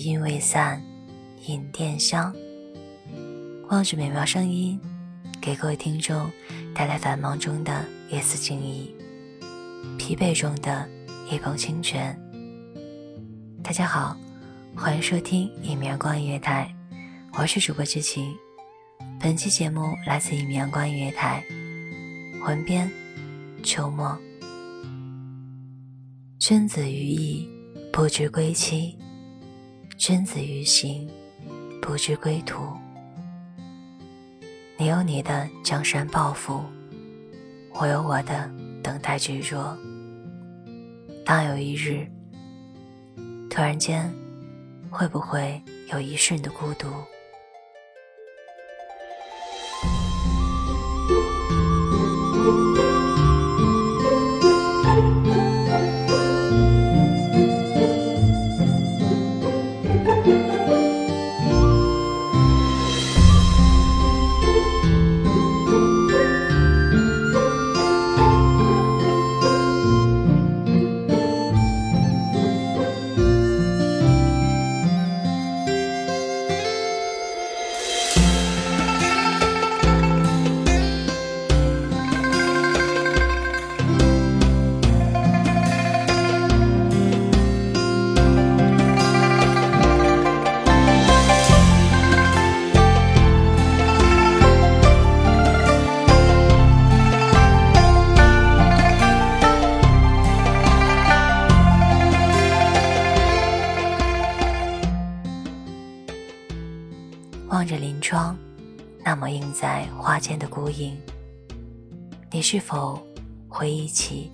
余音未散，引殿香。望着美妙声音，给各位听众带来繁忙中的夜思静意，疲惫中的一捧清泉。大家好，欢迎收听一米阳光音乐台，我是主播知晴。本期节目来自一米阳光音乐台，文编秋末。君子于义，不知归期；君子于行，不知归途。你有你的江山抱负，我有我的等待执着。当有一日，突然间，会不会有一瞬的孤独？妆，那么映在花间的孤影，你是否回忆起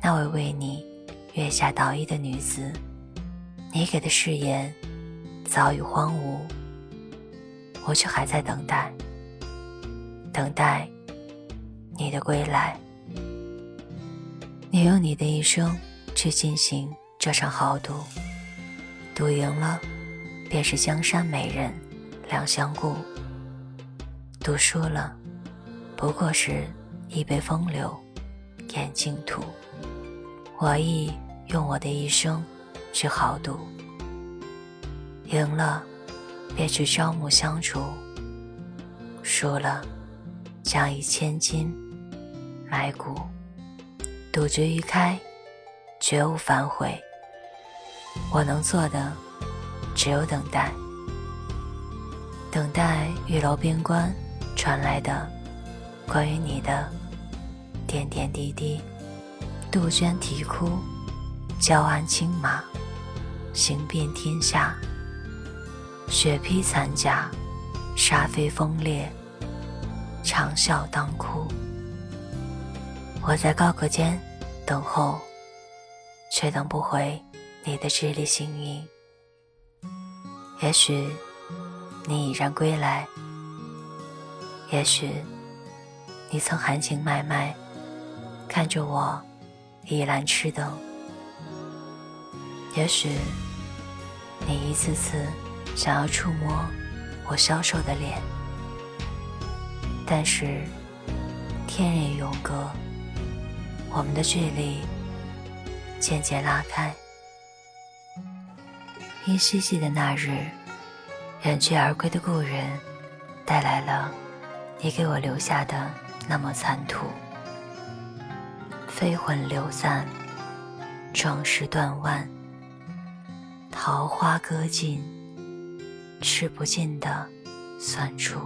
那位为你月下捣衣的女子？你给的誓言早已荒芜，我却还在等待，等待你的归来。你用你的一生去进行这场豪赌，赌赢了，便是江山美人。两相顾，赌输了，不过是一杯风流掩净土。我亦用我的一生去豪赌，赢了便去朝暮相处，输了将以千金买骨。赌局一开，绝无反悔。我能做的只有等待。等待玉楼边关传来的关于你的点点滴滴。杜鹃啼哭，交鞍轻马，行遍天下。雪披残甲，沙飞风烈，长啸当哭。我在高阁间等候，却等不回你的至理心意。也许。你已然归来，也许你曾含情脉脉看着我倚栏痴等，也许你一次次想要触摸我消瘦的脸，但是天人永隔，我们的距离渐渐拉开。依稀记得那日。远去而归的故人，带来了你给我留下的那抹残土。飞魂流散，壮士断腕，桃花割尽，吃不尽的酸楚。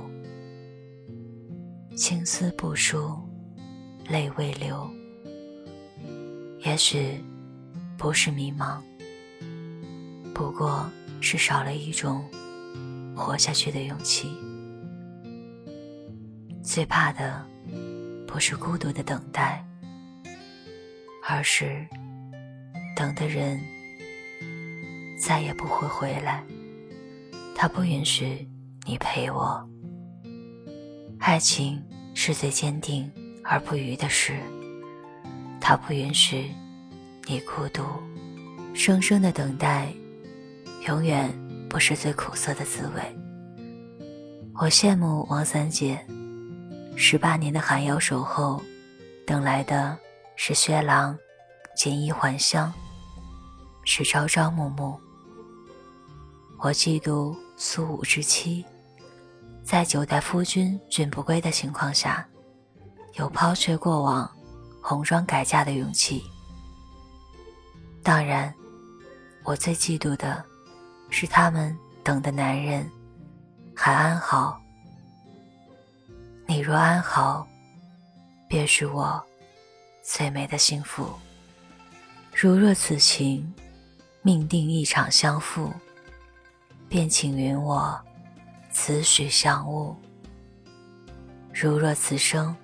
青丝不梳，泪未流。也许不是迷茫，不过。是少了一种活下去的勇气。最怕的不是孤独的等待，而是等的人再也不会回来。他不允许你陪我。爱情是最坚定而不渝的事，他不允许你孤独。生生的等待，永远不是最苦涩的滋味。我羡慕王三姐，十八年的寒窑守候，等来的是薛郎锦衣还乡，是朝朝暮暮。我嫉妒苏武之妻，在九代夫君君不归的情况下，有抛却过往、红妆改嫁的勇气。当然。我最嫉妒的，是他们等的男人还安好。你若安好，便是我最美的幸福。如若此情命定一场相负，便请允我此许相误。如若此生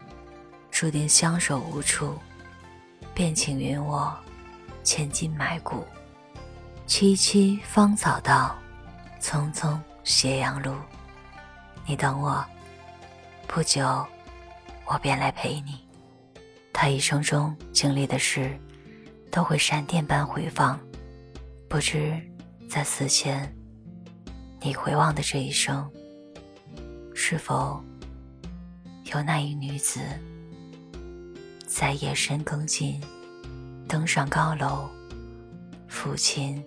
注定相守无处，便请允我千金埋骨。萋萋芳草道，匆匆斜阳路。你等我，不久，我便来陪你。他一生中经历的事，都会闪电般回放。不知在死前，你回望的这一生，是否有那一女子，在夜深更尽，登上高楼，抚琴。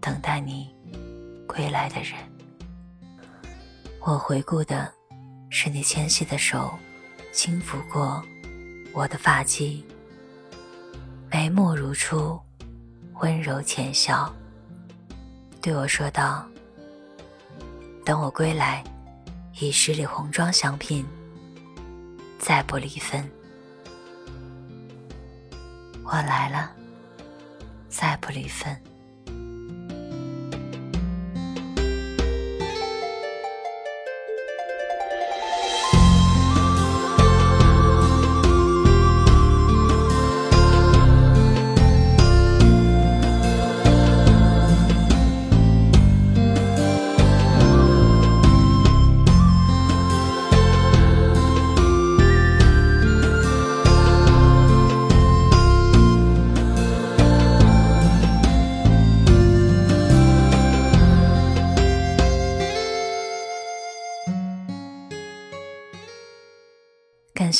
等待你归来的人，我回顾的是你纤细的手轻抚过我的发髻，眉目如初，温柔浅笑，对我说道：“等我归来，以十里红妆相聘，再不离分。”我来了，再不离分。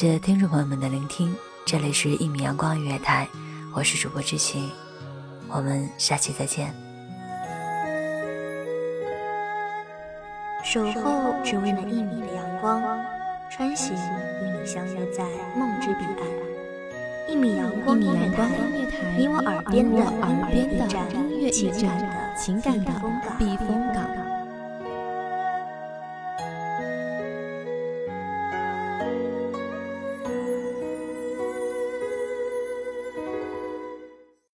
谢听众朋友们的聆听，这里是一米阳光音乐台，我是主播知晴，我们下期再见。守候只为那一米的阳光，穿行与你相约在梦之彼岸。一米阳光音乐台，你我耳边的音乐驿站，情感的避风港。